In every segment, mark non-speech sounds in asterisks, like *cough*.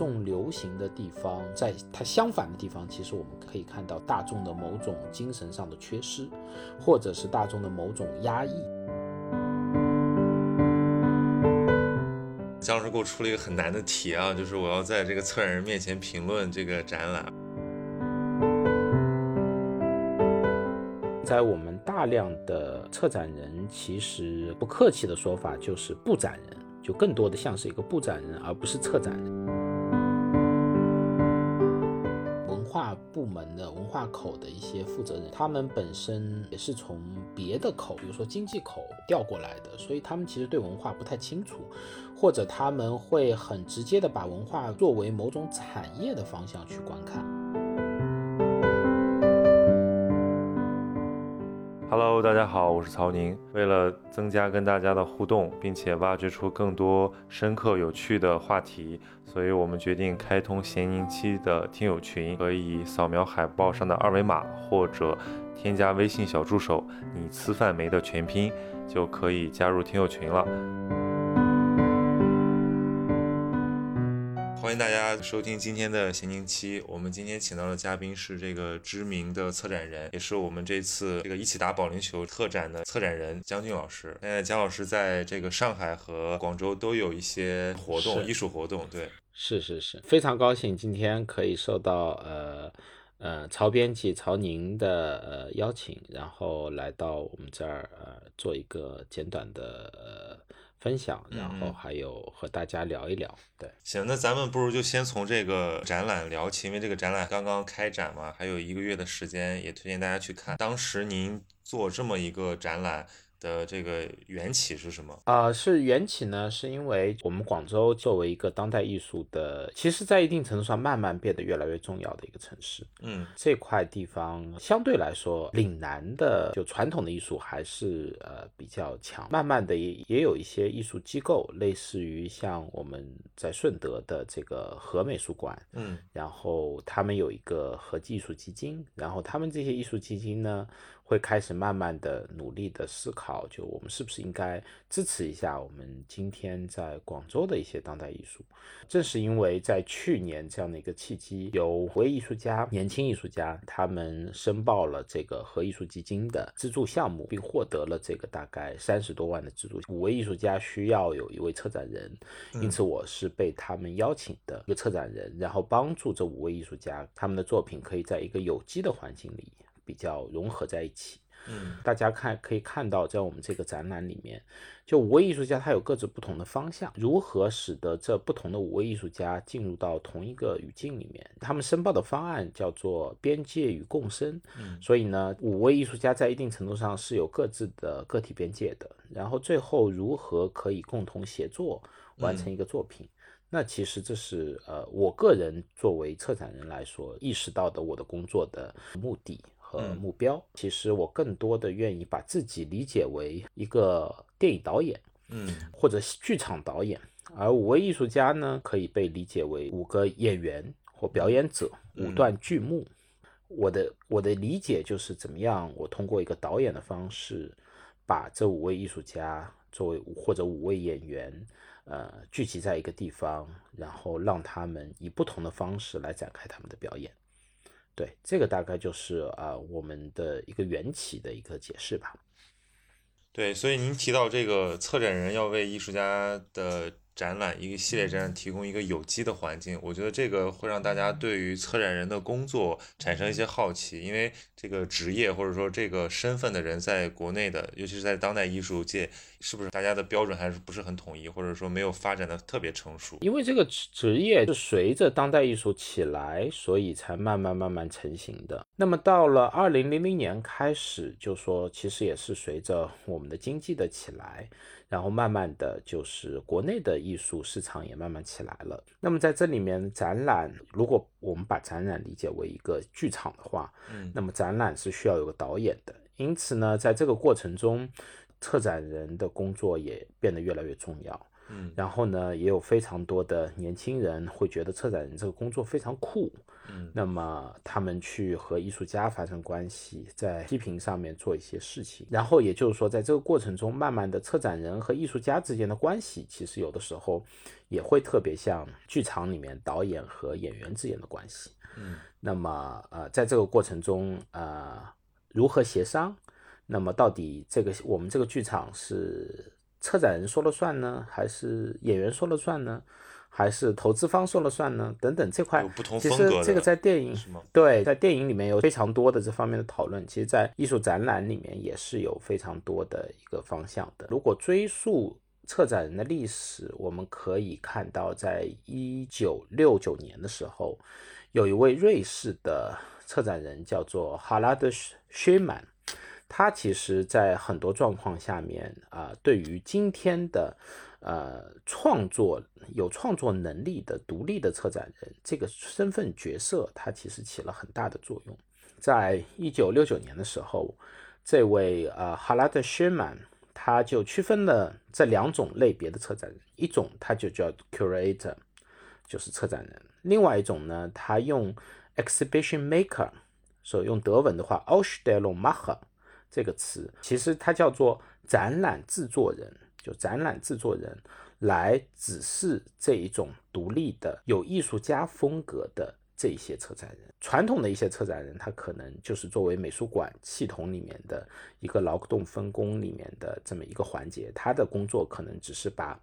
众流行的地方，在它相反的地方，其实我们可以看到大众的某种精神上的缺失，或者是大众的某种压抑。姜老师给我出了一个很难的题啊，就是我要在这个策展人面前评论这个展览。在我们大量的策展人，其实不客气的说法就是布展人，就更多的像是一个布展人，而不是策展人。化部门的文化口的一些负责人，他们本身也是从别的口，比如说经济口调过来的，所以他们其实对文化不太清楚，或者他们会很直接的把文化作为某种产业的方向去观看。Hello，大家好，我是曹宁。为了增加跟大家的互动，并且挖掘出更多深刻有趣的话题，所以我们决定开通闲宁期的听友群，可以扫描海报上的二维码，或者添加微信小助手“你吃饭没”的全拼，就可以加入听友群了。欢迎大家收听今天的闲宁期。我们今天请到的嘉宾是这个知名的策展人，也是我们这次这个一起打保龄球特展的策展人姜俊老师。现在姜老师在这个上海和广州都有一些活动，艺术活动。对，是是是，非常高兴今天可以受到呃呃曹编辑曹宁的呃邀请，然后来到我们这儿呃做一个简短的呃分享，然后嗯还有和大家聊一聊。对，行，那咱们不如就先从这个展览聊起，因为这个展览刚刚开展嘛，还有一个月的时间，也推荐大家去看。当时您做这么一个展览的这个缘起是什么？啊、是缘起呢，是因为我们广州作为一个当代艺术的，其实在一定程度上慢慢变得越来越重要的一个城市。嗯这块地方相对来说，岭南的就传统的艺术还是呃比较强。慢慢的也也有一些艺术机构，类似于像我们在顺德的这个和美术馆，嗯然后他们有一个和记艺术基金，然后他们这些艺术基金呢，会开始慢慢的努力的思考，就我们是不是应该支持一下我们今天在广州的一些当代艺术。正是因为在去年这样的一个契机，有五位艺术家、年轻艺术家，他们申报了这个和艺术基金的资助项目，并获得了这个大概三十多万的资助。五位艺术家需要有一位策展人，因此我是被他们邀请的一个策展人，然后帮助这五位艺术家，他们的作品可以在一个有机的环境里比较融合在一起。嗯大家看可以看到，在我们这个展览里面，就五位艺术家他有各自不同的方向，如何使得这不同的五位艺术家进入到同一个语境里面？他们申报的方案叫做“边界与共生”，嗯所以呢，五位艺术家在一定程度上是有各自的个体边界的，然后最后如何可以共同协作完成一个作品？那其实这是呃，我个人作为策展人来说，意识到的我的工作的目的和嗯目标。其实我更多的愿意把自己理解为一个电影导演嗯或者剧场导演，而五位艺术家呢，可以被理解为五个演员或表演者，五嗯段剧目。我的我的理解就是怎么样，我通过一个导演的方式，把这五位艺术家作为或者五位演员，呃，聚集在一个地方，然后让他们以不同的方式来展开他们的表演。对，这个大概就是啊、我们的一个缘起的一个解释吧。对，所以您提到这个策展人要为艺术家的展览一个系列展览提供一个有机的环境，我觉得这个会让大家对于策展人的工作产生一些好奇，因为这个职业或者说这个身份的人在国内的，尤其是在当代艺术界，是不是大家的标准还是不是很统一，或者说没有发展的特别成熟？因为这个职职业是随着当代艺术起来，所以才慢慢慢慢成型的。那么到了二零零零年开始，就说其实也是随着我们的经济的起来，然后慢慢的就是国内的艺术市场也慢慢起来了。那么在这里面，展览如果我们把展览理解为一个剧场的话，嗯那么展览是需要有个导演的，因此呢，在这个过程中，策展人的工作也变得越来越重要。嗯然后呢，也有非常多的年轻人会觉得策展人这个工作非常酷，嗯那么他们去和艺术家发生关系，在批评上面做一些事情，然后也就是说，在这个过程中，慢慢的策展人和艺术家之间的关系，其实有的时候也会特别像剧场里面导演和演员之间的关系。嗯那么呃，在这个过程中，呃，如何协商？那么到底这个我们这个剧场是策展人说了算呢，还是演员说了算呢，还是投资方说了算呢？等等这块其实这个在电影？对，在电影里面有非常多的这方面的讨论，其实，在艺术展览里面也是有非常多的一个方向的。如果追溯策展人的历史，我们可以看到，在一九六九年的时候，有一位瑞士的策展人叫做哈拉德·薛曼，他其实在很多状况下面啊、对于今天的呃创作有创作能力的独立的策展人这个身份角色，他其实起了很大的作用。在一九六九年的时候，这位呃哈拉德·薛曼他就区分了这两种类别的策展人，一种他就叫 curator，就是策展人；另外一种呢，他用 exhibition maker，所以用德文的话 Ausstellungmacher 这个词，其实它叫做展览制作人，就展览制作人来指示这一种独立的有艺术家风格的这些策展人。传统的一些策展人，他可能就是作为美术馆系统里面的一个劳动分工里面的这么一个环节，他的工作可能只是把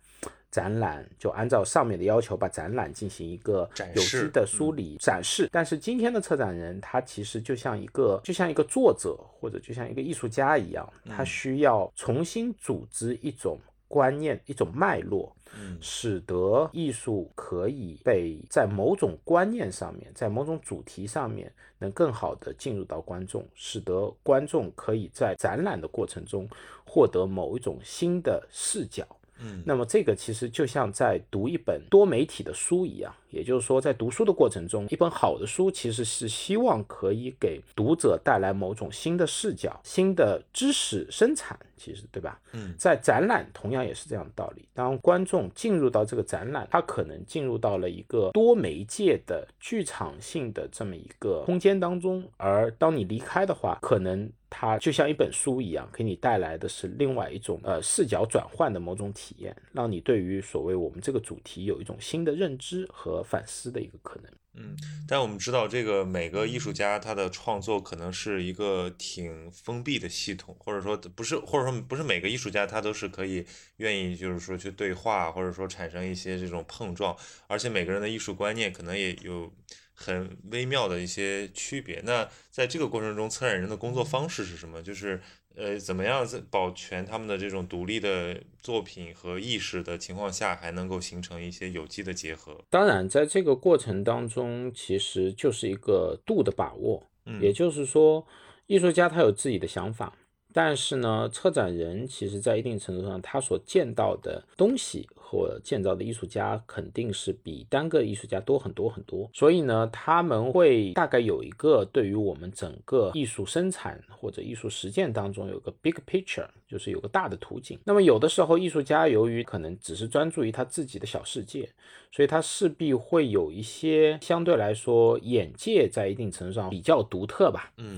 展览就按照上面的要求把展览进行一个有机的梳理、展示。但是今天的策展人，他其实就像一个就像一个作者或者就像一个艺术家一样，他需要重新组织一种观念、一种脉络。嗯使得艺术可以被在某种观念上面，在某种主题上面，能更好的进入到观众，使得观众可以在展览的过程中获得某一种新的视角。嗯。那么这个其实就像在读一本多媒体的书一样，也就是说，在读书的过程中，一本好的书其实是希望可以给读者带来某种新的视角、新的知识生产，其实对吧？嗯在展览同样也是这样的道理。当观众进入到这个展览，他可能进入到了一个多媒介的剧场性的这么一个空间当中，而当你离开的话，可能它就像一本书一样，给你带来的是另外一种呃视角转换的某种体验，让你对于所谓我们这个主题有一种新的认知和反思的一个可能。嗯，但我们知道，这个每个艺术家他的创作可能是一个挺封闭的系统，或者说不是，或者说不是每个艺术家他都是可以愿意就是说去对话，或者说产生一些这种碰撞，而且每个人的艺术观念可能也有很微妙的一些区别。那在这个过程中，策展人的工作方式是什么？就是呃，怎么样在保全他们的这种独立的作品和意识的情况下，还能够形成一些有机的结合？当然，在这个过程当中，其实就是一个度的把握。嗯也就是说，艺术家他有自己的想法，但是呢，策展人其实在一定程度上，他所见到的东西或见到的艺术家肯定是比单个艺术家多很多很多。所以呢，他们会大概有一个对于我们整个艺术生产或者艺术实践当中有个 big picture，就是有个大的图景。那么有的时候，艺术家由于可能只是专注于他自己的小世界，所以他势必会有一些相对来说眼界在一定程度上比较独特吧。嗯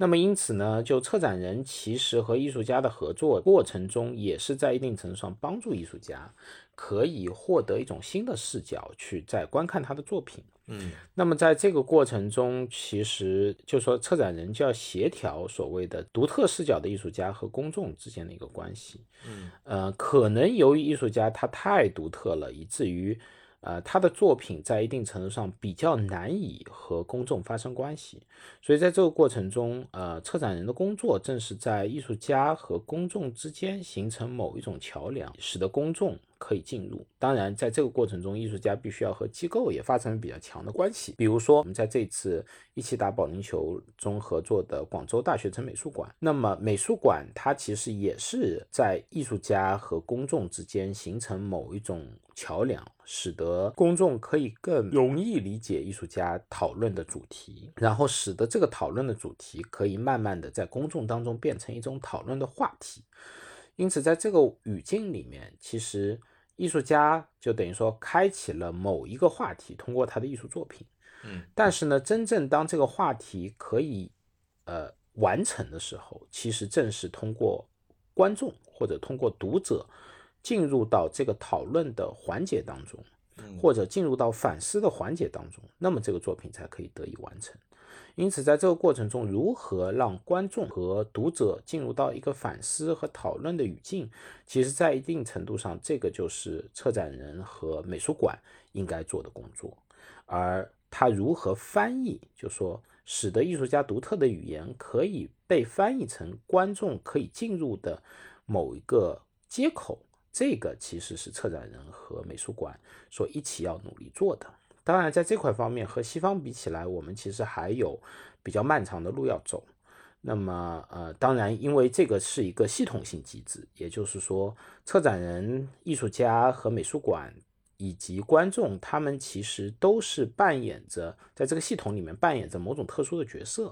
那么因此呢，就策展人其实和艺术家的合作过程中，也是在一定程度上帮助艺术家可以获得一种新的视角去在观看他的作品。嗯那么在这个过程中，其实就说策展人就要协调所谓的独特视角的艺术家和公众之间的一个关系。嗯呃，可能由于艺术家他太独特了，以至于呃他的作品在一定程度上比较难以和公众发生关系，所以在这个过程中，呃，策展人的工作正是在艺术家和公众之间形成某一种桥梁，使得公众可以进入。当然，在这个过程中，艺术家必须要和机构也发生比较强的关系。比如说，我们在这次一起打保龄球中合作的广州大学城美术馆，那么美术馆它其实也是在艺术家和公众之间形成某一种桥梁，使得公众可以更容易理解艺术家讨论的主题，然后使得这个讨论的主题可以慢慢的在公众当中变成一种讨论的话题。因此，在这个语境里面，其实艺术家就等于说开启了某一个话题，通过他的艺术作品。嗯，但是呢，真正当这个话题可以呃完成的时候，其实正是通过观众或者通过读者进入到这个讨论的环节当中，或者进入到反思的环节当中，那么这个作品才可以得以完成。因此，在这个过程中，如何让观众和读者进入到一个反思和讨论的语境，其实，在一定程度上，这个就是策展人和美术馆应该做的工作。而他如何翻译，就说使得艺术家独特的语言可以被翻译成观众可以进入的某一个接口，这个其实是策展人和美术馆所一起要努力做的。当然，在这块方面和西方比起来，我们其实还有比较漫长的路要走。那么，呃，当然，因为这个是一个系统性机制，也就是说，策展人、艺术家和美术馆以及观众，他们其实都是扮演着在这个系统里面扮演着某种特殊的角色。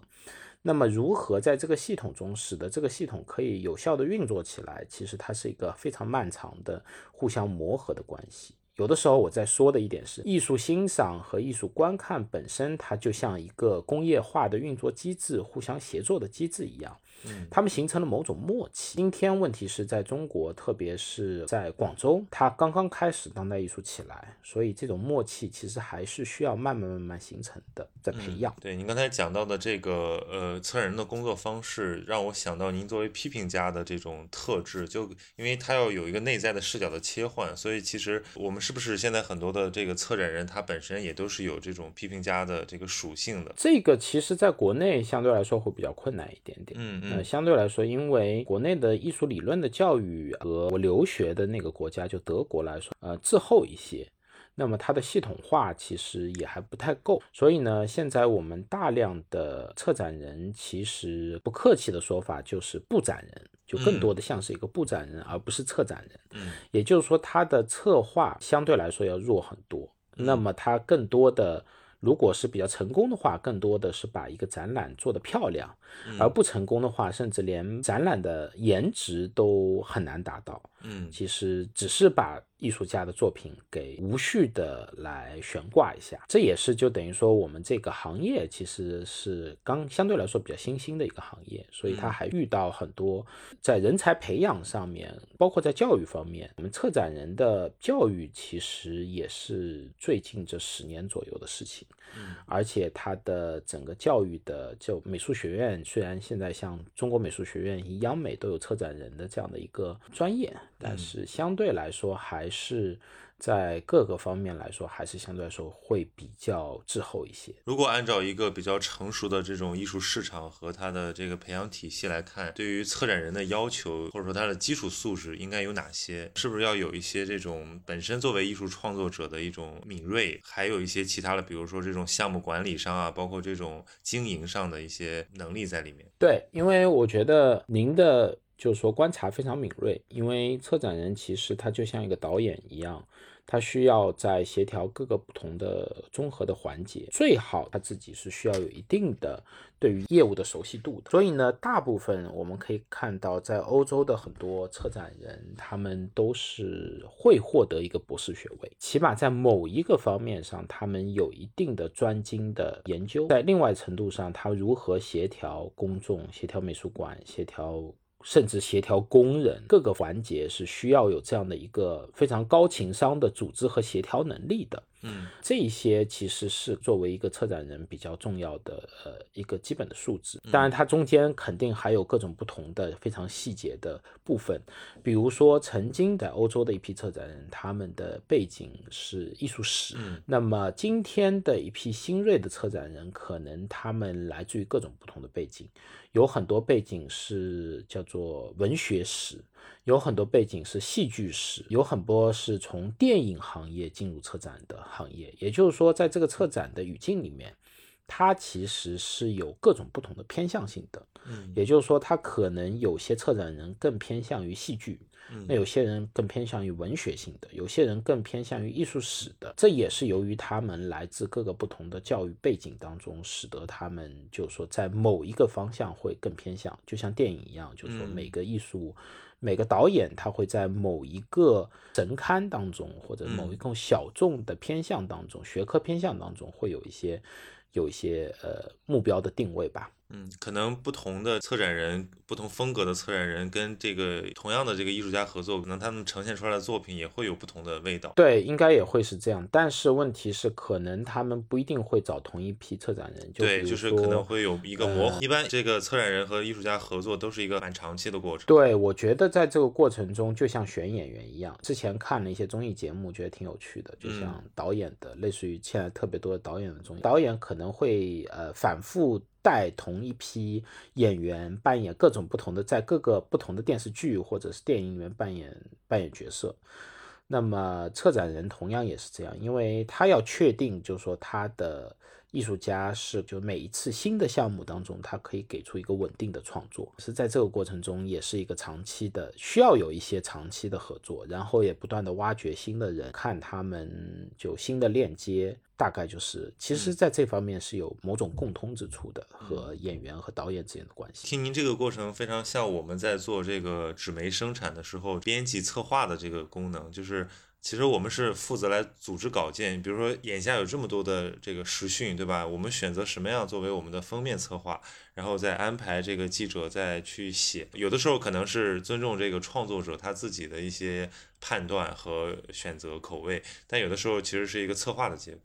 那么，如何在这个系统中使得这个系统可以有效的运作起来，其实它是一个非常漫长的互相磨合的关系。有的时候我在说的一点是，艺术欣赏和艺术观看本身，它就像一个工业化的运作机制、互相协作的机制一样。嗯，他们形成了某种默契。今天问题是在中国，特别是在广州，它刚刚开始当代艺术起来，所以这种默契其实还是需要慢慢慢慢形成的，在培养。对您刚才讲到的这个呃策展人的工作方式，让我想到您作为批评家的这种特质，就因为他要有一个内在的视角的切换，所以其实我们是不是现在很多的这个策展人，他本身也都是有这种批评家的这个属性的？这个其实在国内相对来说会比较困难一点点。嗯嗯。呃，相对来说，因为国内的艺术理论的教育和我留学的那个国家就德国来说，呃，滞后一些，那么它的系统化其实也还不太够。所以呢，现在我们大量的策展人，其实不客气的说法就是布展人，就更多的像是一个布展人，而不是策展人。嗯，也就是说，他的策划相对来说要弱很多。那么他更多的。如果是比较成功的话，更多的是把一个展览做得漂亮；而不成功的话，甚至连展览的颜值都很难达到。嗯，其实只是把艺术家的作品给无序的来悬挂一下，这也是就等于说我们这个行业其实是刚相对来说比较新兴的一个行业，所以他还遇到很多在人才培养上面，包括在教育方面，我们策展人的教育其实也是最近这十年左右的事情。嗯，而且它的整个教育的就美术学院，虽然现在像中国美术学院、央美都有策展人的这样的一个专业。但是相对来说，还是在各个方面来说，还是相对来说会比较滞后一些。如果按照一个比较成熟的这种艺术市场和它的这个培养体系来看，对于策展人的要求或者说他的基础素质应该有哪些？是不是要有一些这种本身作为艺术创作者的一种敏锐，还有一些其他的，比如说这种项目管理上啊，包括这种经营上的一些能力在里面？对，因为我觉得您的。就是说观察非常敏锐，因为策展人其实他就像一个导演一样，他需要在协调各个不同的综合的环节，最好他自己是需要有一定的对于业务的熟悉度的。所以呢，大部分我们可以看到，在欧洲的很多策展人，他们都是会获得一个博士学位，起码在某一个方面上，他们有一定的专精的研究。在另外程度上，他如何协调公众、协调美术馆、协调。甚至协调工人各个环节是需要有这样的一个非常高情商的组织和协调能力的。嗯，这些其实是作为一个策展人比较重要的呃一个基本的素质。当然，它中间肯定还有各种不同的非常细节的部分。比如说，曾经在欧洲的一批策展人，他们的背景是艺术史。嗯，那么今天的一批新锐的策展人，可能他们来自于各种不同的背景。有很多背景是叫做文学史，有很多背景是戏剧史，有很多是从电影行业进入策展的行业。也就是说，在这个策展的语境里面，它其实是有各种不同的偏向性的。嗯也就是说，它可能有些策展人更偏向于戏剧，嗯那有些人更偏向于文学性的，有些人更偏向于艺术史的。这也是由于他们来自各个不同的教育背景当中，使得他们就是说在某一个方向会更偏向，就像电影一样，就是说嗯每个艺术。每个导演他会在某一个神龛当中，或者某一个小众的偏向当中、学科偏向当中，会有一些有一些呃目标的定位吧。嗯，可能不同的策展人、不同风格的策展人跟这个同样的这个艺术家合作，可能他们呈现出来的作品也会有不同的味道。对，应该也会是这样，但是问题是，可能他们不一定会找同一批策展人，就对，就是可能会有一个磨合。一般这个策展人和艺术家合作都是一个蛮长期的过程。对，我觉得在这个过程中，就像选演员一样，之前看了一些综艺节目，觉得挺有趣的，就像导演的，类似于现在特别多的导演的综艺，导演可能会呃反复带同一批演员扮演各种不同的，在各个不同的电视剧或者是电影里面扮演扮演角色。那么策展人同样也是这样，因为他要确定，就是说他的艺术家是就每一次新的项目当中，他可以给出一个稳定的创作，是在这个过程中也是一个长期的，需要有一些长期的合作，然后也不断的挖掘新的人，看他们就新的链接，大概就是其实在这方面是有某种共通之处的，和演员和导演之间的关系。听您这个过程非常像我们在做这个纸媒生产的时候，编辑策划的这个功能，就是其实我们是负责来组织稿件。比如说眼下有这么多的这个时讯，对吧？我们选择什么样作为我们的封面策划，然后再安排这个记者再去写。有的时候可能是尊重这个创作者他自己的一些判断和选择口味，但有的时候其实是一个策划的结果。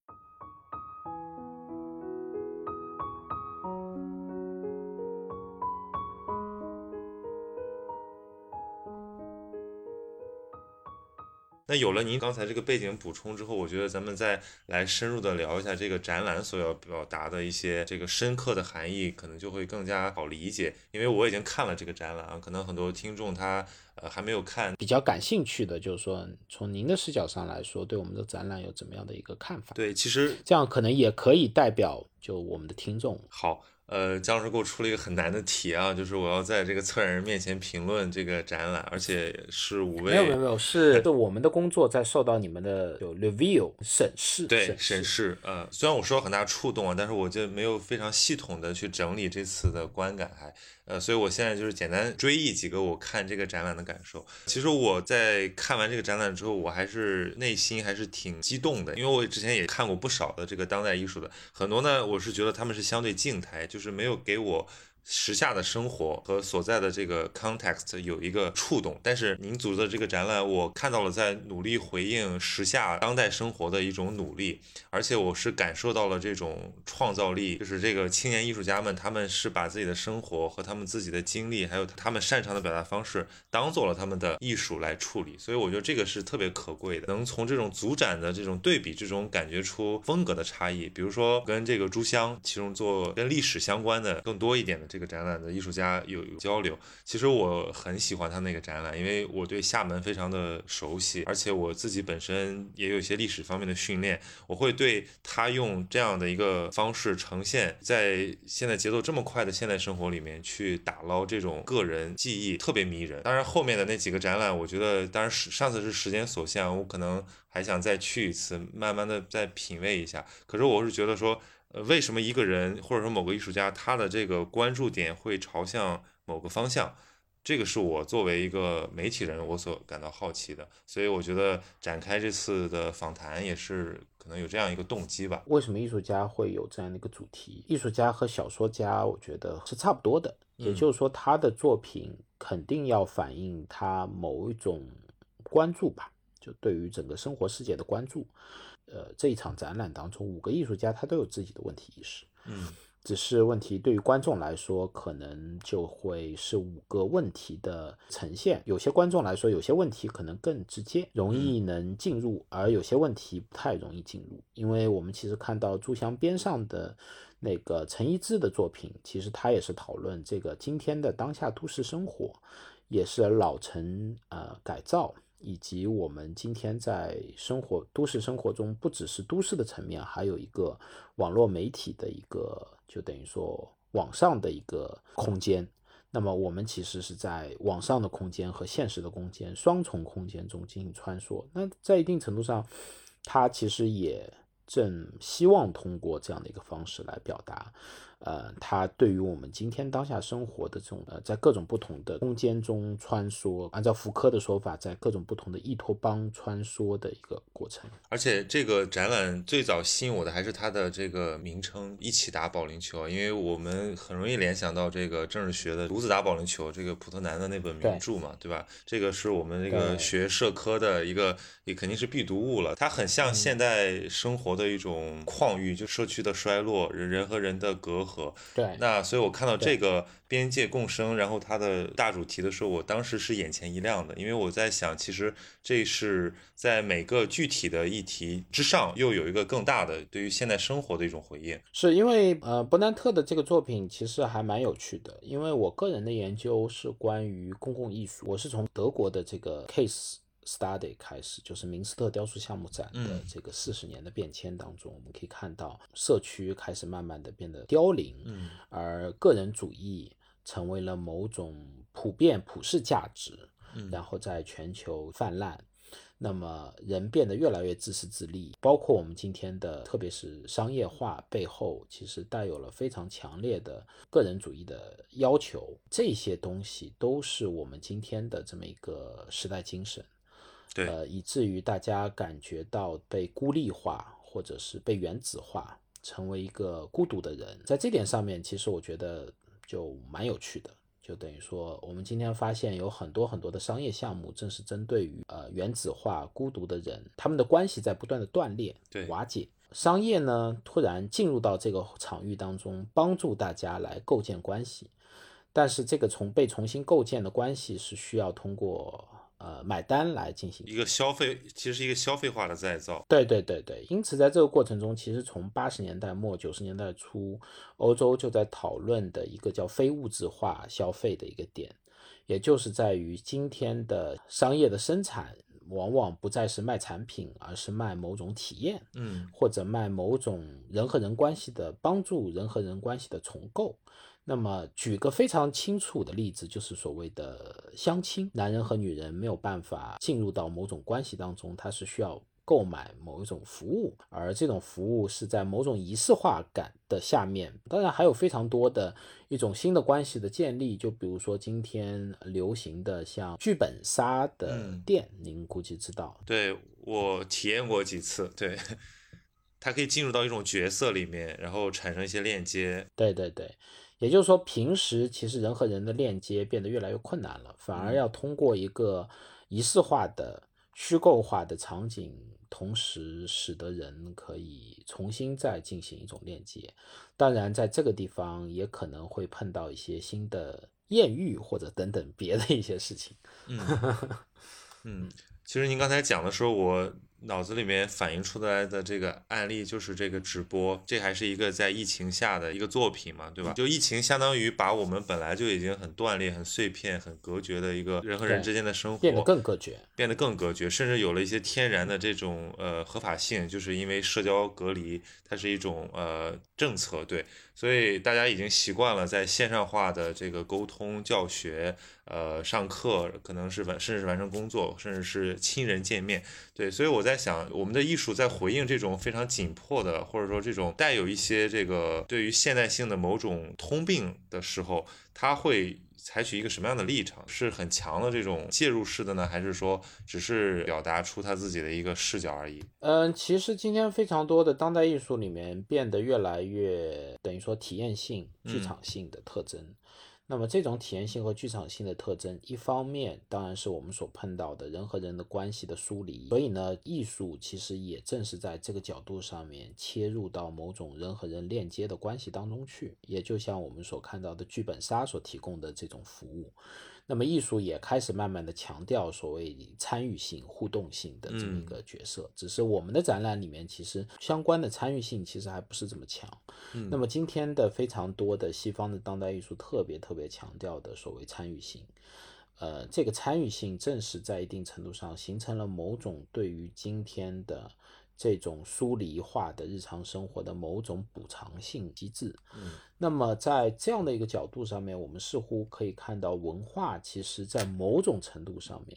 那有了您刚才这个背景补充之后，我觉得咱们再来深入的聊一下这个展览所要表达的一些这个深刻的含义，可能就会更加好理解。因为我已经看了这个展览啊，可能很多听众他呃还没有看。比较感兴趣的，就是说从您的视角上来说，对我们的展览有怎么样的一个看法？对，其实这样可能也可以代表就我们的听众。好。呃，姜老师给我出了一个很难的题啊，就是我要在这个策展人面前评论这个展览，而且是五位没有没有没有，是是我们的工作在受到你们的有 review 审视对审审视。呃，虽然我受到很大触动啊，但是我就没有非常系统的去整理这次的观感还，呃，所以我现在就是简单追忆几个我看这个展览的感受。其实我在看完这个展览之后，我还是内心还是挺激动的，因为我之前也看过不少的这个当代艺术的，很多呢，我是觉得他们是相对静态，就是没有给我。时下的生活和所在的这个 context 有一个触动，但是您组织的这个展览，我看到了在努力回应时下当代生活的一种努力，而且我是感受到了这种创造力，就是这个青年艺术家们，他们是把自己的生活和他们自己的经历，还有他们擅长的表达方式，当做了他们的艺术来处理，所以我觉得这个是特别可贵的，能从这种组展的这种对比之中感觉出风格的差异，比如说跟这个朱香，其中做跟历史相关的更多一点的。这个展览的艺术家有有交流，其实我很喜欢他那个展览，因为我对厦门非常的熟悉，而且我自己本身也有一些历史方面的训练，我会对他用这样的一个方式呈现，在现在节奏这么快的现代生活里面去打捞这种个人记忆，特别迷人。当然后面的那几个展览，我觉得当然是上次是时间所限，我可能还想再去一次，慢慢的再品味一下。可是我是觉得说。呃，为什么一个人或者说某个艺术家，他的这个关注点会朝向某个方向？这个是我作为一个媒体人，我所感到好奇的。所以我觉得展开这次的访谈也是可能有这样一个动机吧。为什么艺术家会有这样的一个主题？艺术家和小说家，我觉得是差不多的。也就是说，他的作品肯定要反映他某一种关注吧，就对于整个生活世界的关注。呃，这一场展览当中，五个艺术家他都有自己的问题意识，嗯，只是问题对于观众来说，可能就会是五个问题的呈现。有些观众来说，有些问题可能更直接，容易能进入，而有些问题不太容易进入。因为我们其实看到朱祥边上的那个陈一之的作品，其实他也是讨论这个今天的当下都市生活，也是老城呃改造。以及我们今天在生活都市生活中，不只是都市的层面，还有一个网络媒体的一个，就等于说网上的一个空间。那么我们其实是在网上的空间和现实的空间双重空间中进行穿梭。那在一定程度上，它其实也正希望通过这样的一个方式来表达。呃，它对于我们今天当下生活的这种呃，在各种不同的空间中穿梭，按照福柯的说法，在各种不同的异托邦穿梭的一个过程。而且这个展览最早吸引我的还是它的这个名称“一起打保龄球”，因为我们很容易联想到这个政治学的“独自打保龄球”这个普特南的那本名著嘛，对吧？这个是我们这个学社科的一个也肯定是必读物了。它很像现代生活的一种况遇，就社区的衰落，人人和人的隔阂。对，那所以我看到这个边界共生，然后它的大主题的时候，我当时是眼前一亮的，因为我在想，其实这是在每个具体的议题之上，又有一个更大的对于现代生活的一种回应。是因为呃，伯南特的这个作品其实还蛮有趣的，因为我个人的研究是关于公共艺术，我是从德国的这个 case。Study 开始就是明斯特雕塑项目展的这个四十年的变迁当中，我们可以看到社区开始慢慢的变得凋零，而个人主义成为了某种普遍普世价值，然后在全球泛滥。那么人变得越来越自私自利，包括我们今天的，特别是商业化背后，其实带有了非常强烈的个人主义的要求。这些东西都是我们今天的这么一个时代精神。呃，以至于大家感觉到被孤立化，或者是被原子化，成为一个孤独的人。在这点上面，其实我觉得就蛮有趣的。就等于说，我们今天发现有很多很多的商业项目，正是针对于呃原子化、孤独的人，他们的关系在不断的断裂、瓦解。商业呢，突然进入到这个场域当中，帮助大家来构建关系。但是这个从被重新构建的关系，是需要通过。呃，买单来进行一个消费，其实是一个消费化的再造。对对对对，因此在这个过程中，其实从八十年代末九十年代初，欧洲就在讨论的一个叫非物质化消费的一个点，也就是在于今天的商业的生产往往不再是卖产品，而是卖某种体验，嗯，或者卖某种人和人关系的帮助，人和人关系的重构。那么，举个非常清楚的例子，就是所谓的相亲，男人和女人没有办法进入到某种关系当中，他是需要购买某一种服务，而这种服务是在某种仪式化感的下面。当然，还有非常多的一种新的关系的建立，就比如说今天流行的像剧本杀的店，您估计知道。对我体验过几次，对，*laughs* 它可以进入到一种角色里面，然后产生一些链接。对对对。也就是说，平时其实人和人的链接变得越来越困难了，反而要通过一个仪式化的、虚构化的场景，同时使得人可以重新再进行一种链接。当然，在这个地方也可能会碰到一些新的艳遇或者等等别的一些事情。嗯 *laughs* 嗯，其实您刚才讲的时候，我。脑子里面反映出来的这个案例就是这个直播，这还是一个在疫情下的一个作品嘛，对吧？就疫情相当于把我们本来就已经很断裂、很碎片、很隔绝的一个人和人之间的生活变得更隔绝，变得更隔绝，甚至有了一些天然的这种呃合法性，就是因为社交隔离，它是一种呃政策，对，所以大家已经习惯了在线上化的这个沟通、教学。呃，上课可能是完，甚至是完成工作，甚至是亲人见面，对，所以我在想，我们的艺术在回应这种非常紧迫的，或者说这种带有一些这个对于现代性的某种通病的时候，它会采取一个什么样的立场？是很强的这种介入式的呢，还是说只是表达出他自己的一个视角而已？嗯，其实今天非常多的当代艺术里面变得越来越等于说体验性、剧场性的特征。那么这种体验性和剧场性的特征，一方面当然是我们所碰到的人和人的关系的疏离，所以呢，艺术其实也正是在这个角度上面切入到某种人和人链接的关系当中去，也就像我们所看到的剧本杀所提供的这种服务。那么艺术也开始慢慢的强调所谓参与性、互动性的这么一个角色，只是我们的展览里面其实相关的参与性其实还不是这么强。那么今天的非常多的西方的当代艺术特别特别强调的所谓参与性，呃，这个参与性正是在一定程度上形成了某种对于今天的这种疏离化的日常生活的某种补偿性机制。嗯，那么在这样的一个角度上面，我们似乎可以看到，文化其实在某种程度上面，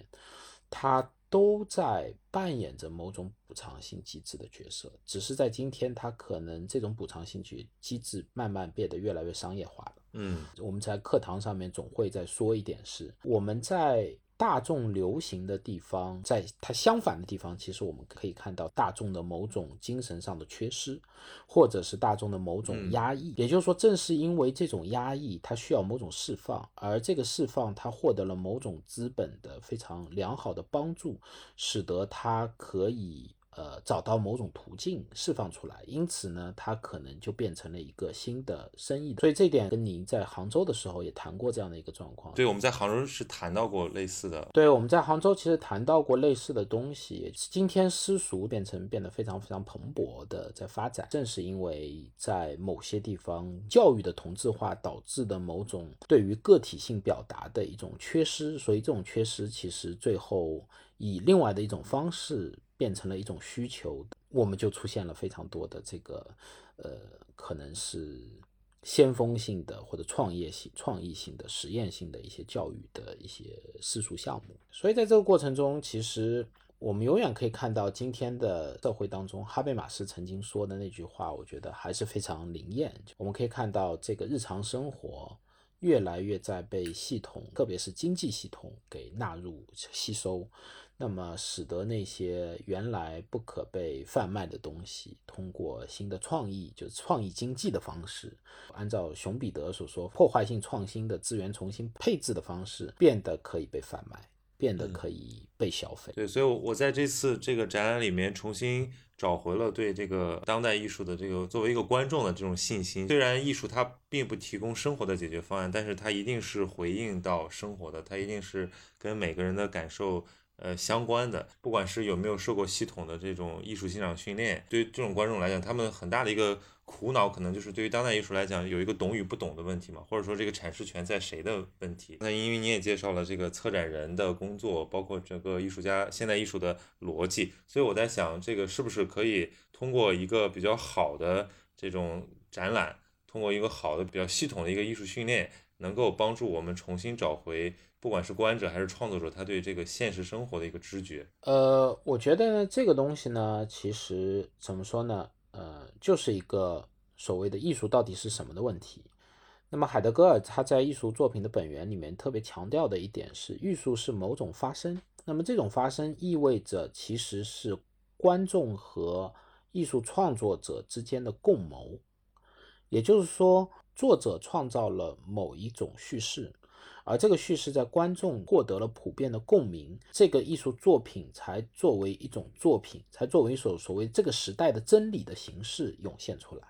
它都在扮演着某种补偿性机制的角色，只是在今天，它可能这种补偿性机机制慢慢变得越来越商业化了。嗯，我们在课堂上面总会在说一点是，我们在大众流行的地方，在它相反的地方，其实我们可以看到大众的某种精神上的缺失，或者是大众的某种压抑。也就是说，正是因为这种压抑，它需要某种释放，而这个释放它获得了某种资本的非常良好的帮助，使得它可以。呃，找到某种途径释放出来，因此呢，它可能就变成了一个新的生意。所以这点跟您在杭州的时候也谈过这样的一个状况。对，我们在杭州是谈到过类似的。对，我们在杭州其实谈到过类似的东西。今天私塾变成变得非常非常蓬勃的在发展，正是因为在某些地方教育的同质化导致的某种对于个体性表达的一种缺失，所以这种缺失其实最后以另外的一种方式。变成了一种需求，我们就出现了非常多的这个，呃，可能是先锋性的或者创业性、创意性的、实验性的一些教育的一些私塾项目。所以在这个过程中，其实我们永远可以看到今天的社会当中，哈贝马斯曾经说的那句话，我觉得还是非常灵验。我们可以看到这个日常生活越来越在被系统，特别是经济系统给纳入吸收。那么，使得那些原来不可被贩卖的东西，通过新的创意，就是创意经济的方式，按照熊彼得所说，破坏性创新的资源重新配置的方式，变得可以被贩卖，变得可以被消费。对，所以，我在这次这个展览里面，重新找回了对这个当代艺术的这个作为一个观众的这种信心。虽然艺术它并不提供生活的解决方案，但是它一定是回应到生活的，它一定是跟每个人的感受。呃，相关的，不管是有没有受过系统的这种艺术欣赏训练，对于这种观众来讲，他们很大的一个苦恼，可能就是对于当代艺术来讲，有一个懂与不懂的问题嘛，或者说这个阐释权在谁的问题。那因为你也介绍了这个策展人的工作，包括整个艺术家现代艺术的逻辑，所以我在想，这个是不是可以通过一个比较好的这种展览，通过一个好的、比较系统的一个艺术训练，能够帮助我们重新找回。不管是观者还是创作者，他对这个现实生活的一个知觉，呃，我觉得这个东西呢，其实怎么说呢？呃，就是一个所谓的艺术到底是什么的问题。那么海德格尔他在艺术作品的本源里面特别强调的一点是，艺术是某种发生。那么这种发生意味着其实是观众和艺术创作者之间的共谋，也就是说，作者创造了某一种叙事。而这个叙事在观众获得了普遍的共鸣，这个艺术作品才作为一种作品，才作为所所谓这个时代的真理的形式涌现出来。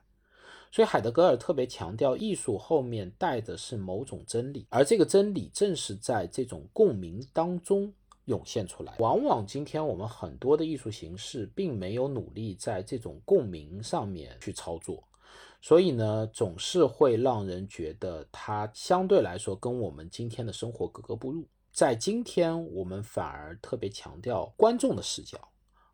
所以海德格尔特别强调，艺术后面带的是某种真理，而这个真理正是在这种共鸣当中涌现出来。往往今天我们很多的艺术形式并没有努力在这种共鸣上面去操作。所以呢，总是会让人觉得它相对来说跟我们今天的生活格格不入。在今天，我们反而特别强调观众的视角，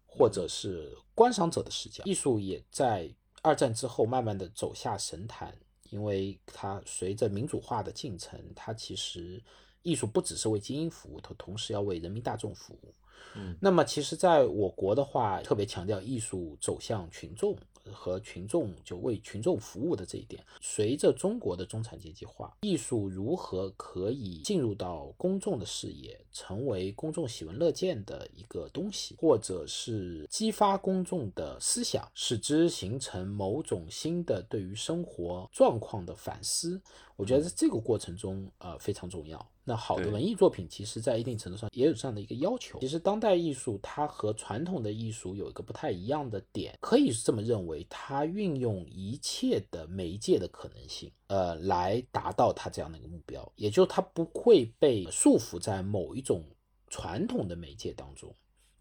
或者是观赏者的视角。艺术也在二战之后慢慢的走下神坛，因为它随着民主化的进程，它其实艺术不只是为精英服务，它同时要为人民大众服务。嗯，那么其实在我国的话，特别强调艺术走向群众。和群众就为群众服务的这一点，随着中国的中产阶级化，艺术如何可以进入到公众的视野，成为公众喜闻乐见的一个东西，或者是激发公众的思想，使之形成某种新的对于生活状况的反思。我觉得在这个过程中，呃，非常重要。那好的文艺作品，其实在一定程度上也有这样的一个要求。其实当代艺术它和传统的艺术有一个不太一样的点，可以这么认为，它运用一切的媒介的可能性，呃，来达到它这样的一个目标。也就是它不会被束缚在某一种传统的媒介当中，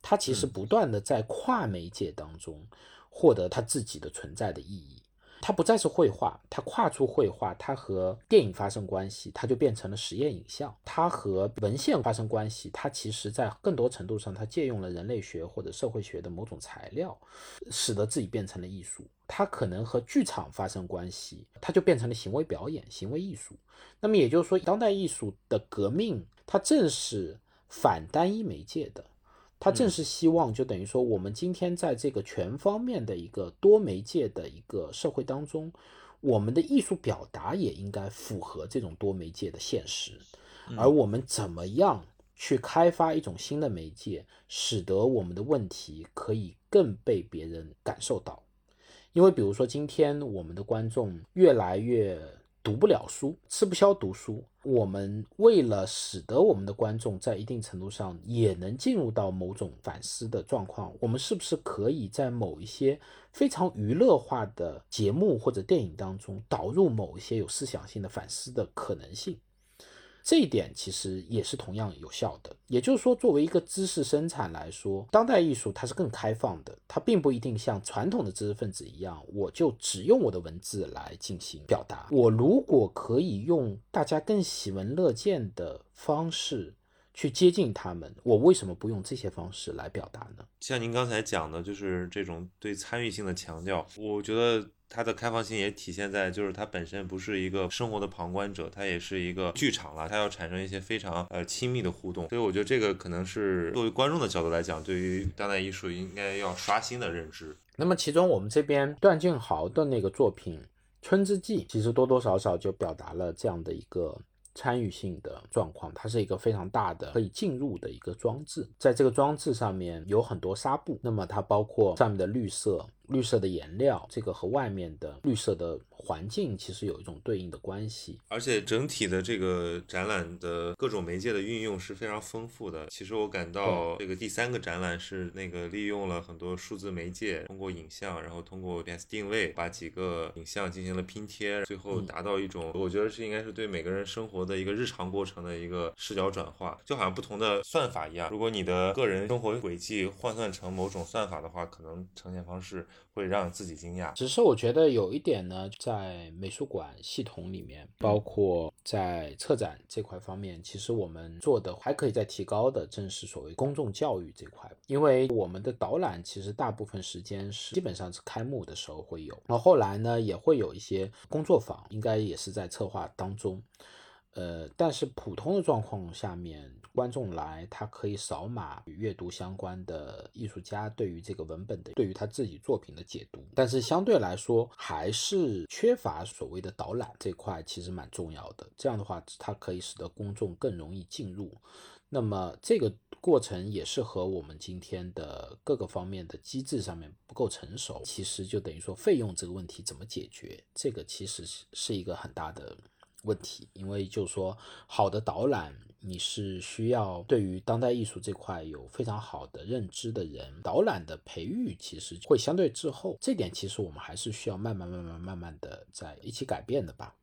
它其实不断的在跨媒介当中获得它自己的存在的意义。它不再是绘画，它跨出绘画，它和电影发生关系，它就变成了实验影像；它和文献发生关系，它其实在更多程度上，它借用了人类学或者社会学的某种材料，使得自己变成了艺术。它可能和剧场发生关系，它就变成了行为表演、行为艺术。那么也就是说，当代艺术的革命，它正是反单一媒介的。他正是希望，就等于说，我们今天在这个全方面的一个多媒介的一个社会当中，我们的艺术表达也应该符合这种多媒介的现实。而我们怎么样去开发一种新的媒介，使得我们的问题可以更被别人感受到？因为比如说，今天我们的观众越来越。读不了书，吃不消读书。我们为了使得我们的观众在一定程度上也能进入到某种反思的状况，我们是不是可以在某一些非常娱乐化的节目或者电影当中导入某一些有思想性的反思的可能性？这一点其实也是同样有效的。也就是说，作为一个知识生产来说，当代艺术它是更开放的，它并不一定像传统的知识分子一样，我就只用我的文字来进行表达。我如果可以用大家更喜闻乐见的方式去接近他们，我为什么不用这些方式来表达呢？像您刚才讲的，就是这种对参与性的强调，我觉得。它的开放性也体现在，就是它本身不是一个生活的旁观者，它也是一个剧场了，它要产生一些非常呃亲密的互动，所以我觉得这个可能是作为观众的角度来讲，对于当代艺术应该要刷新的认知。那么其中我们这边段俊豪的那个作品《春之祭》，其实多多少少就表达了这样的一个。参与性的状况，它是一个非常大的可以进入的一个装置，在这个装置上面有很多纱布，那么它包括上面的绿色、绿色的颜料，这个和外面的绿色的。环境其实有一种对应的关系，而且整体的这个展览的各种媒介的运用是非常丰富的。其实我感到这个第三个展览是那个利用了很多数字媒介，通过影像，然后通过 PS 定位，把几个影像进行了拼贴，最后达到一种我觉得是应该是对每个人生活的一个日常过程的一个视角转化，就好像不同的算法一样。如果你的个人生活轨迹换算成某种算法的话，可能呈现方式会让自己惊讶。只是我觉得有一点呢。在美术馆系统里面，包括在策展这块方面，其实我们做的还可以再提高的，正是所谓公众教育这块。因为我们的导览其实大部分时间是基本上是开幕的时候会有，然后后来呢也会有一些工作坊，应该也是在策划当中。呃，但是普通的状况下面，观众来他可以扫码阅读相关的艺术家对于这个文本的、对于他自己作品的解读。但是相对来说，还是缺乏所谓的导览这块，其实蛮重要的。这样的话，它可以使得公众更容易进入。那么这个过程也是和我们今天的各个方面的机制上面不够成熟。其实就等于说，费用这个问题怎么解决？这个其实是是一个很大的。问题，因为就是说，好的导览，你是需要对于当代艺术这块有非常好的认知的人，导览的培育其实会相对滞后，这点其实我们还是需要慢慢、慢慢、慢慢的在一起改变的吧。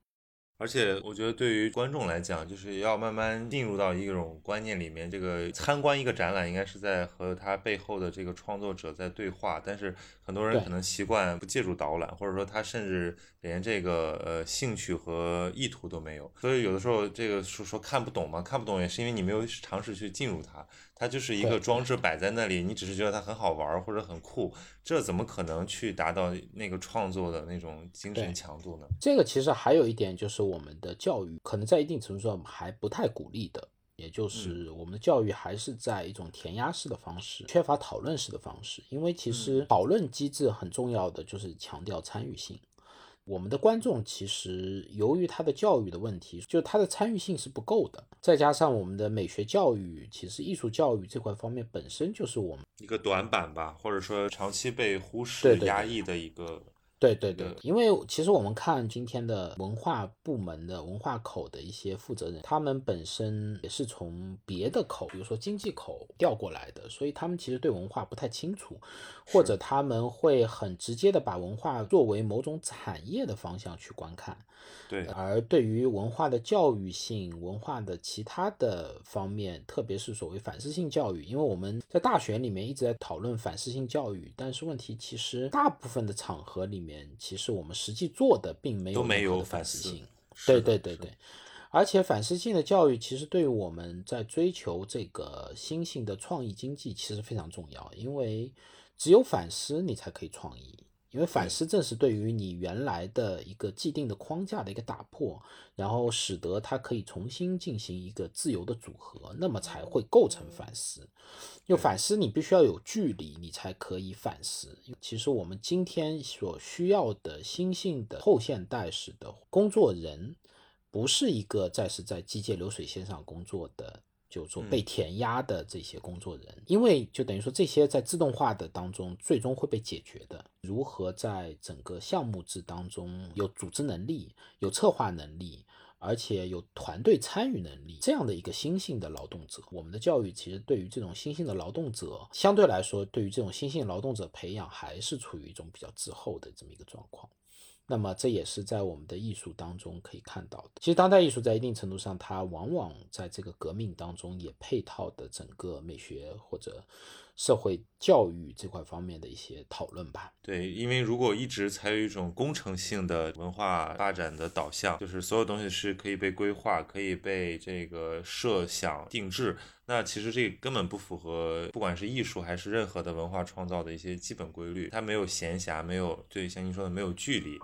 而且我觉得对于观众来讲，就是要慢慢进入到一种观念里面。这个参观一个展览，应该是在和他背后的这个创作者在对话。但是很多人可能习惯不借助导览，或者说他甚至连这个呃兴趣和意图都没有。所以有的时候这个说说看不懂嘛，看不懂也是因为你没有尝试去进入它。它就是一个装置摆在那里，你只是觉得它很好玩或者很酷，这怎么可能去达到那个创作的那种精神强度呢？这个其实还有一点就是我们的教育可能在一定程度上还不太鼓励的，也就是我们的教育还是在一种填鸭式的方式，缺乏讨论式的方式，因为其实讨论机制很重要的就是强调参与性。我们的观众其实由于他的教育的问题，就他的参与性是不够的，再加上我们的美学教育，其实艺术教育这块方面本身就是我们一个短板吧，或者说长期被忽视、压抑的一个。对对对，因为其实我们看今天的文化部门的文化口的一些负责人，他们本身也是从别的口，比如说经济口调过来的，所以他们其实对文化不太清楚，或者他们会很直接的把文化作为某种产业的方向去观看。对，而对于文化的教育性、文化的其他的方面，特别是所谓反思性教育，因为我们在大学里面一直在讨论反思性教育，但是问题其实大部分的场合里。面，其实我们实际做的并没有反反思思性。对对对对，而且反思性的教育其实对于我们在追求这个新型的创意经济其实非常重要，因为只有反思你才可以创意。因为反思正是对于你原来的一个既定的框架的一个打破，然后使得它可以重新进行一个自由的组合，那么才会构成反思。就反思，你必须要有距离，你才可以反思。其实我们今天所需要的新兴的后现代式的工作人，不是一个再是在机械流水线上工作的，就是说嗯被填压的这些工作人，因为就等于说这些在自动化的当中最终会被解决的。如何在整个项目制当中有组织能力、有策划能力，而且有团队参与能力这样的一个新兴的劳动者，我们的教育其实对于这种新兴的劳动者，相对来说，对于这种新兴劳动者培养还是处于一种比较滞后的这么一个状况。那么这也是在我们的艺术当中可以看到的。其实当代艺术在一定程度上，它往往在这个革命当中也配套的整个美学或者社会教育这块方面的一些讨论吧。对，因为如果一直采取一种工程性的文化发展的导向，就是所有东西是可以被规划、可以被这个设想定制，那其实这根本不符合不管是艺术还是任何的文化创造的一些基本规律。它没有闲暇，没有对像您说的没有距离。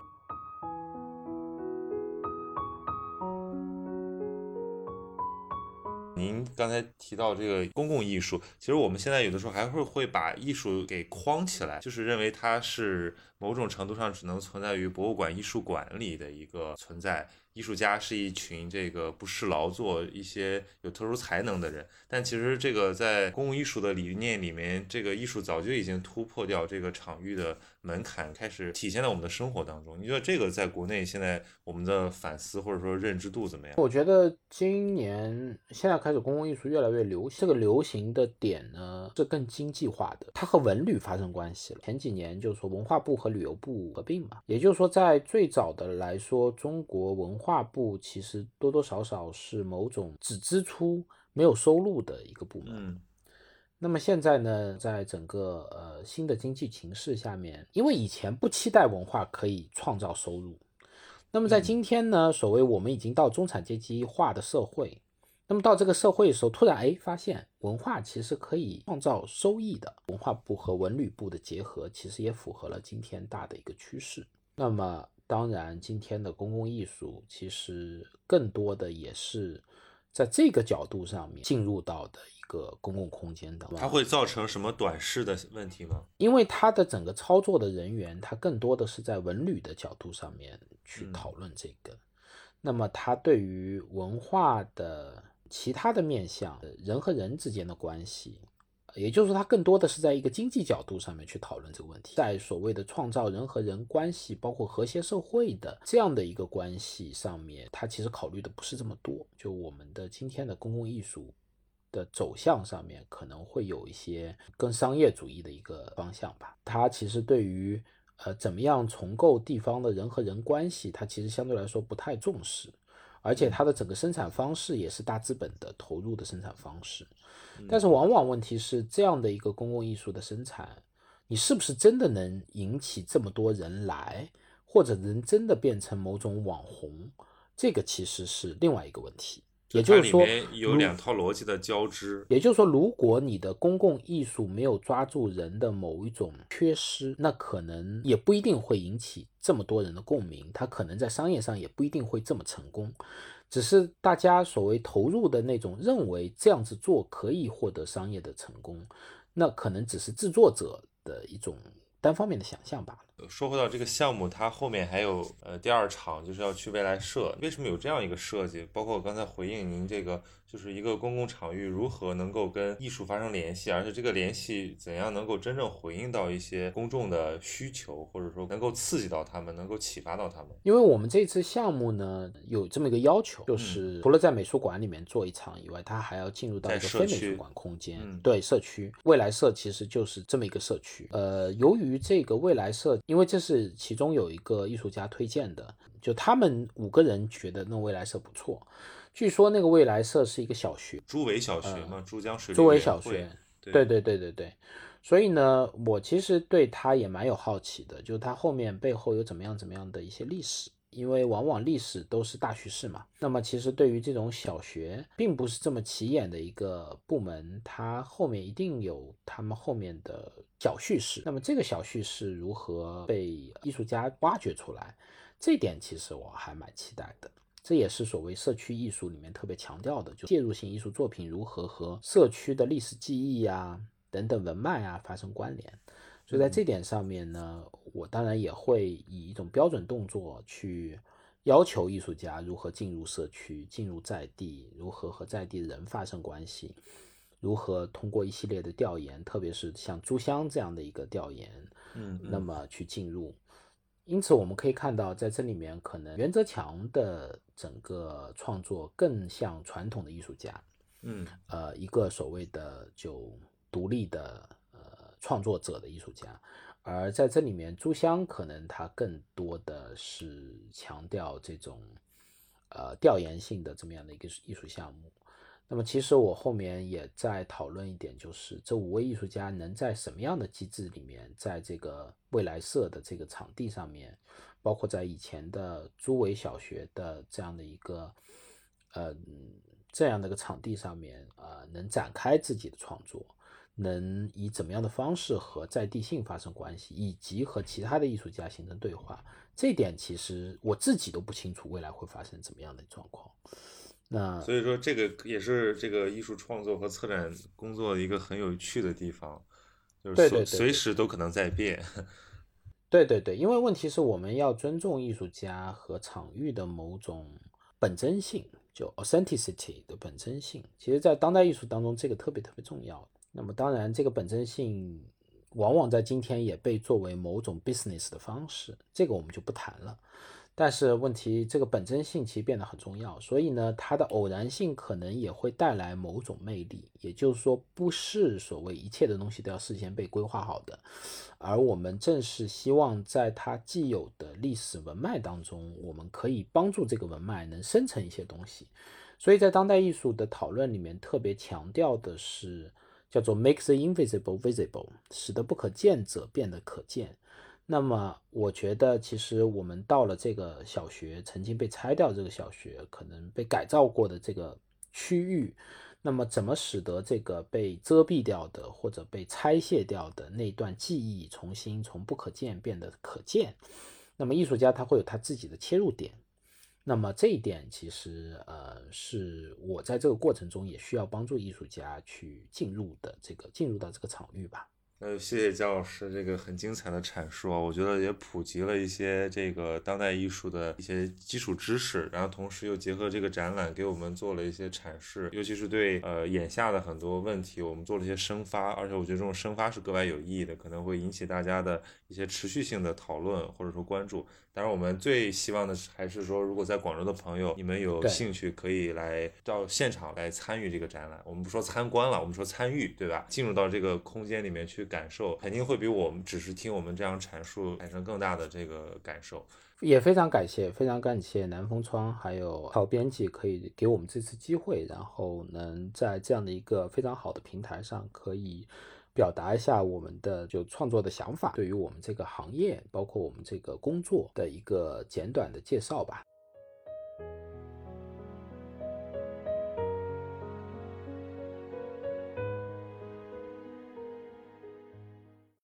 您刚才提到这个公共艺术，其实我们现在有的时候还会会把艺术给框起来，就是认为它是某种程度上只能存在于博物馆、艺术馆里的一个存在。艺术家是一群这个不是劳作、一些有特殊才能的人，但其实这个在公共艺术的理念里面，这个艺术早就已经突破掉这个场域的门槛，开始体现在我们的生活当中。你觉得这个在国内现在我们的反思或者说认知度怎么样？我觉得今年现在开始公共艺术越来越流行，这个流行的点呢是更经济化的，它和文旅发生关系了。前几年就是说文化部和旅游部合并嘛，也就是说在最早的来说，中国文化部其实多多少少是某种只支出没有收入的一个部门。嗯那么现在呢，在整个呃新的经济形势下面，因为以前不期待文化可以创造收入，那么在嗯今天呢，所谓我们已经到中产阶级化的社会，那么到这个社会的时候，突然哎发现文化其实可以创造收益的，文化部和文旅部的结合，其实也符合了今天大的一个趋势。那么当然，今天的公共艺术其实更多的也是在这个角度上面进入到的一个公共空间当中。它会造成什么短视的问题吗？因为它的整个操作的人员，他更多的是在文旅的角度上面去嗯讨论这个。那么，他对于文化的其他的面向，呃人和人之间的关系，也就是说，它更多的是在一个经济角度上面去讨论这个问题，在所谓的创造人和人关系，包括和谐社会的这样的一个关系上面，它其实考虑的不是这么多。就我们的今天的公共艺术的走向上面，可能会有一些更商业主义的一个方向吧。它其实对于呃怎么样重构地方的人和人关系，它其实相对来说不太重视，而且它的整个生产方式也是大资本的投入的生产方式。但是往往问题是这样的一个公共艺术的生产，你是不是真的能引起这么多人来，或者能真的变成某种网红？这个其实是另外一个问题。也就是说，有两套逻辑的交织。也就是说，如果你的公共艺术没有抓住人的某一种缺失，那可能也不一定会引起这么多人的共鸣，它可能在商业上也不一定会这么成功。只是大家所谓投入的那种认为这样子做可以获得商业的成功，那可能只是制作者的一种单方面的想象罢了。说回到这个项目，它后面还有呃第二场，就是要去未来社。为什么有这样一个设计？包括我刚才回应您这个，就是一个公共场域如何能够跟艺术发生联系，而且这个联系怎样能够真正回应到一些公众的需求，或者说能够刺激到他们，能够启发到他们。因为我们这次项目呢有这么一个要求，就是除了在美术馆里面做一场以外，它还要进入到一个非美术馆空间，嗯对社区未来社其实就是这么一个社区。呃，由于这个未来社，因为这是其中有一个艺术家推荐的，就他们五个人觉得那未来社不错。据说那个未来社是一个小学，朱伟小学嘛，珠江水利珠围委员会小学，对对对对对，所以呢，我其实对他也蛮有好奇的，就是他后面背后有怎么样怎么样的一些历史。因为往往历史都是大叙事嘛，那么其实对于这种小学并不是这么起眼的一个部门，它后面一定有他们后面的小叙事。那么这个小叙事如何被艺术家挖掘出来，这点其实我还蛮期待的。这也是所谓社区艺术里面特别强调的，就介入性艺术作品如何和社区的历史记忆啊等等文脉啊发生关联。所以在这点上面呢，我当然也会以一种标准动作去要求艺术家如何进入社区、进入在地，如何和在地人发生关系，如何通过一系列的调研，特别是像朱香这样的一个调研，嗯，那么去进入。因此我们可以看到，在这里面可能袁泽强的整个创作更像传统的艺术家，嗯，呃，一个所谓的就独立的呃。创作者的艺术家，而在这里面，朱香可能他更多的是强调这种呃调研性的这么样的一个艺术项目。那么，其实我后面也在讨论一点，就是这五位艺术家能在什么样的机制里面，在这个未来社的这个场地上面，包括在以前的朱伟小学的这样的一个呃这样的一个场地上面啊，能展开自己的创作。能以怎么样的方式和在地性发生关系，以及和其他的艺术家形成对话，这点其实我自己都不清楚未来会发生怎么样的状况。那所以说，这个也是这个艺术创作和策展工作一个很有趣的地方，就是随随时都可能在变。*laughs* 对对对，因为问题是我们要尊重艺术家和场域的某种本真性，就 authenticity 的本真性。其实，在当代艺术当中，这个特别特别重要。那么当然，这个本真性往往在今天也被作为某种 business 的方式，这个我们就不谈了。但是问题，这个本真性其实变得很重要，所以呢，它的偶然性可能也会带来某种魅力。也就是说，不是所谓一切的东西都要事先被规划好的，而我们正是希望在它既有的历史文脉当中，我们可以帮助这个文脉能生成一些东西。所以在当代艺术的讨论里面，特别强调的是。叫做 make the invisible visible，使得不可见者变得可见。那么，我觉得其实我们到了这个小学，曾经被拆掉这个小学，可能被改造过的这个区域，那么怎么使得这个被遮蔽掉的或者被拆卸掉的那段记忆，重新从不可见变得可见？那么艺术家他会有他自己的切入点。那么这一点其实呃是我在这个过程中也需要帮助艺术家去进入的这个进入到这个场域吧。呃，谢谢姜老师这个很精彩的阐述啊，我觉得也普及了一些这个当代艺术的一些基础知识，然后同时又结合这个展览给我们做了一些阐释，尤其是对呃眼下的很多问题，我们做了一些生发，而且我觉得这种生发是格外有意义的，可能会引起大家的一些持续性的讨论或者说关注。当然，我们最希望的是还是说，如果在广州的朋友，你们有兴趣可以来到现场来参与这个展览。我们不说参观了，我们说参与，对吧？进入到这个空间里面去感受，肯定会比我们只是听我们这样阐述产生更大的这个感受。也非常感谢，非常感谢南风窗还有好编辑可以给我们这次机会，然后能在这样的一个非常好的平台上可以。表达一下我们的就创作的想法，对于我们这个行业，包括我们这个工作的一个简短的介绍吧。